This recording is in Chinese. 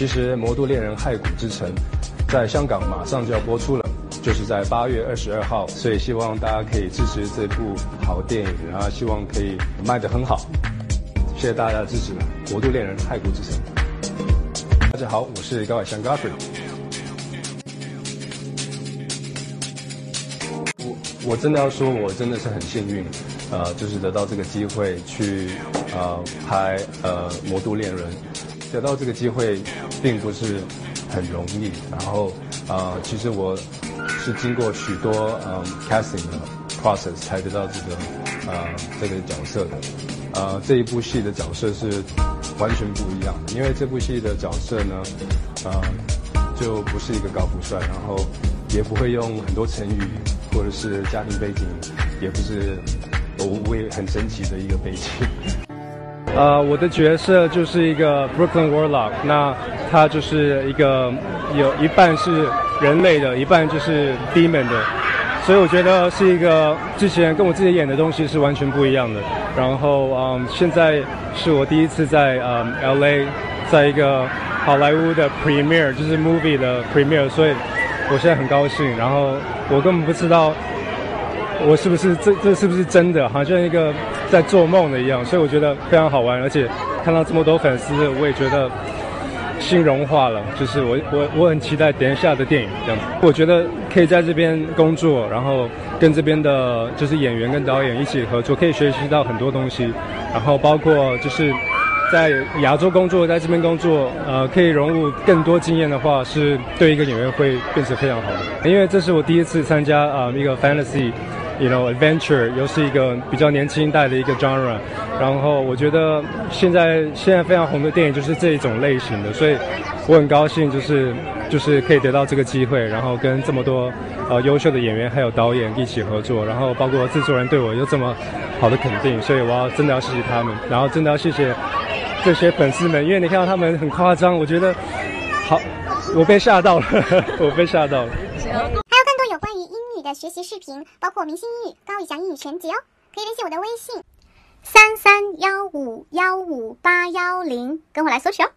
其实《魔都猎人骸骨之城》在香港马上就要播出了，就是在八月二十二号，所以希望大家可以支持这部好电影，然后希望可以卖得很好。谢谢大家的支持，《魔都猎人骸骨之城》。大家好，我是高海翔 Godfrey。我我真的要说，我真的是很幸运，呃，就是得到这个机会去呃拍呃《魔都恋人》。得到这个机会并不是很容易，然后呃，其实我是经过许多嗯 casting 的 process 才得到这个呃这个角色的，呃这一部戏的角色是完全不一样的，因为这部戏的角色呢，呃就不是一个高富帅，然后也不会用很多成语或者是家庭背景，也不是我也很神奇的一个背景。呃，我的角色就是一个 Brooklyn Warlock，那他就是一个有一半是人类的，一半就是 demon 的，所以我觉得是一个之前跟我自己演的东西是完全不一样的。然后，嗯，现在是我第一次在嗯 LA，在一个好莱坞的 premiere，就是 movie 的 premiere，所以我现在很高兴。然后我根本不知道我是不是这这是不是真的，好像一个。在做梦的一样，所以我觉得非常好玩，而且看到这么多粉丝，我也觉得心融化了。就是我我我很期待等一下的电影这样子。我觉得可以在这边工作，然后跟这边的就是演员跟导演一起合作，可以学习到很多东西。然后包括就是在亚洲工作，在这边工作，呃，可以融入更多经验的话，是对一个演员会变成非常好的。因为这是我第一次参加啊一个 fantasy。You know, adventure 又是一个比较年轻一代的一个 genre，然后我觉得现在现在非常红的电影就是这一种类型的，所以我很高兴就是就是可以得到这个机会，然后跟这么多呃优秀的演员还有导演一起合作，然后包括制作人对我有这么好的肯定，所以我要真的要谢谢他们，然后真的要谢谢这些粉丝们，因为你看到他们很夸张，我觉得好，我被吓到了，我被吓到了。学习视频包括明星英语、高以翔英语全集哦，可以联系我的微信三三幺五幺五八幺零，跟我来索取哦。